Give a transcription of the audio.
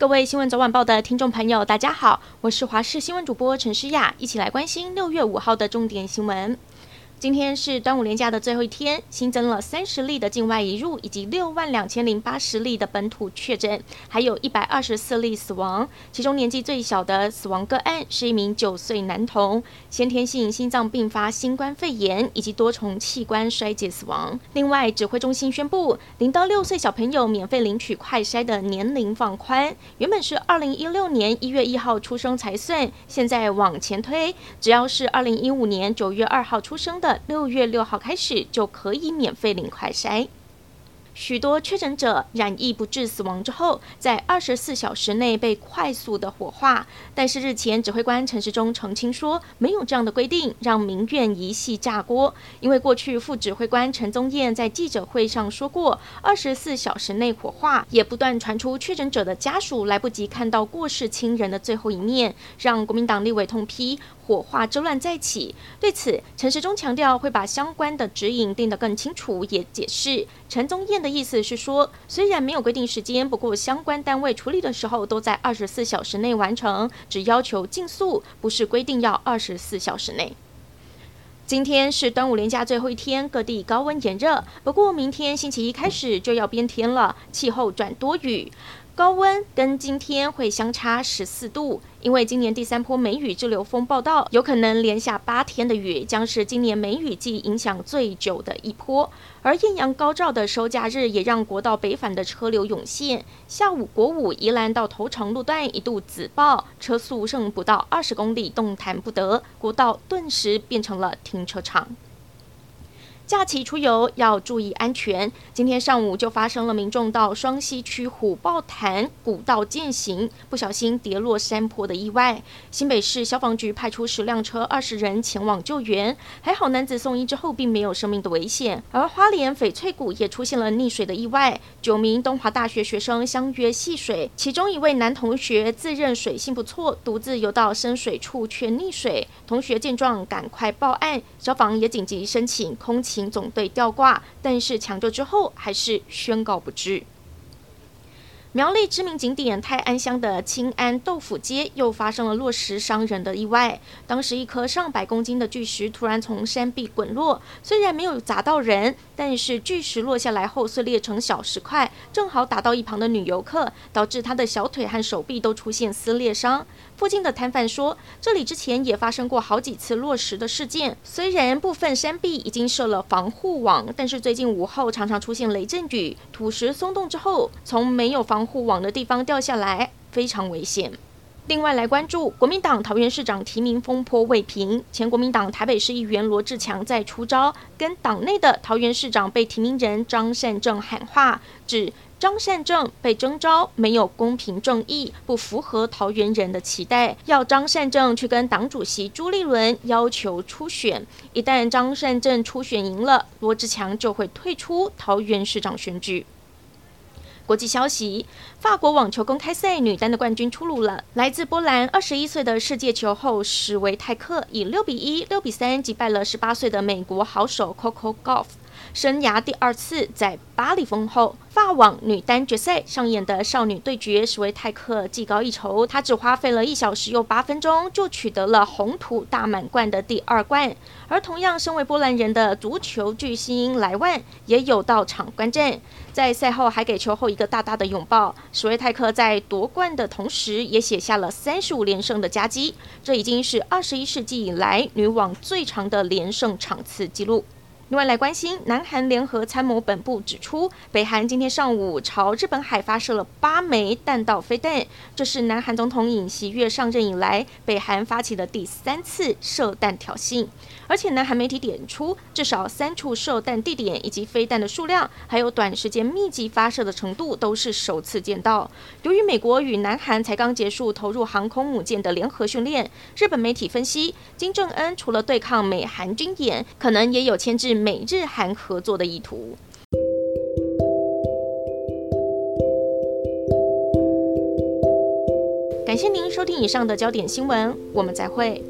各位新闻早晚报的听众朋友，大家好，我是华视新闻主播陈诗雅，一起来关心六月五号的重点新闻。今天是端午连假的最后一天，新增了三十例的境外移入，以及六万两千零八十例的本土确诊，还有一百二十四例死亡。其中年纪最小的死亡个案是一名九岁男童，先天性心脏并发新冠肺炎以及多重器官衰竭死亡。另外，指挥中心宣布，零到六岁小朋友免费领取快筛的年龄放宽，原本是二零一六年一月一号出生才算，现在往前推，只要是二零一五年九月二号出生的。六月六号开始就可以免费领快筛。许多确诊者染疫不治死亡之后，在二十四小时内被快速的火化。但是日前指挥官陈时中澄清说，没有这样的规定，让民怨一系炸锅。因为过去副指挥官陈宗彦在记者会上说过，二十四小时内火化，也不断传出确诊者的家属来不及看到过世亲人的最后一面，让国民党立委痛批火化之乱再起。对此，陈时中强调会把相关的指引定得更清楚，也解释陈宗彦的意思是说，虽然没有规定时间，不过相关单位处理的时候都在二十四小时内完成，只要求尽速，不是规定要二十四小时内。今天是端午连假最后一天，各地高温炎热，不过明天星期一开始就要变天了，气候转多雨。高温跟今天会相差十四度，因为今年第三波梅雨滞留风报到，有可能连下八天的雨，将是今年梅雨季影响最久的一波。而艳阳高照的收假日，也让国道北返的车流涌现。下午国五宜兰到头城路段一度紫爆，车速剩不到二十公里，动弹不得，国道顿时变成了停车场。假期出游要注意安全。今天上午就发生了民众到双溪区虎豹潭古道健行，不小心跌落山坡的意外。新北市消防局派出十辆车、二十人前往救援，还好男子送医之后并没有生命的危险。而花莲翡翠谷也出现了溺水的意外，九名东华大学学生相约戏水，其中一位男同学自认水性不错，独自游到深水处却溺水。同学见状赶快报案，消防也紧急申请空勤。总队吊挂，但是抢救之后还是宣告不治。苗栗知名景点泰安乡的清安豆腐街又发生了落石伤人的意外。当时一颗上百公斤的巨石突然从山壁滚落，虽然没有砸到人，但是巨石落下来后碎裂成小石块，正好打到一旁的女游客，导致她的小腿和手臂都出现撕裂伤。附近的摊贩说，这里之前也发生过好几次落石的事件，虽然部分山壁已经设了防护网，但是最近午后常常出现雷阵雨，土石松动之后，从没有防。防护网的地方掉下来，非常危险。另外来关注国民党桃园市长提名风波未平，前国民党台北市议员罗志强再出招，跟党内的桃园市长被提名人张善政喊话，指张善政被征召没有公平正义，不符合桃园人的期待，要张善政去跟党主席朱立伦要求初选。一旦张善政初选赢了，罗志强就会退出桃园市长选举。国际消息：法国网球公开赛女单的冠军出炉了，来自波兰二十一岁的世界球后史维泰克以六比一、六比三击败了十八岁的美国好手 Coco Golf。生涯第二次在巴黎封后，法网女单决赛上演的少女对决，史维泰克技高一筹，她只花费了一小时又八分钟就取得了红土大满贯的第二冠。而同样身为波兰人的足球巨星莱万也有到场观战，在赛后还给球后一个大大的拥抱。史维泰克在夺冠的同时，也写下了三十五连胜的佳绩，这已经是二十一世纪以来女网最长的连胜场次纪录。另外来关心，南韩联合参谋本部指出，北韩今天上午朝日本海发射了八枚弹道飞弹，这是南韩总统尹锡悦上任以来，北韩发起的第三次射弹挑衅。而且南韩媒体点出，至少三处射弹地点以及飞弹的数量，还有短时间密集发射的程度，都是首次见到。由于美国与南韩才刚结束投入航空母舰的联合训练，日本媒体分析，金正恩除了对抗美韩军演，可能也有牵制。美日韩合作的意图。感谢您收听以上的焦点新闻，我们再会。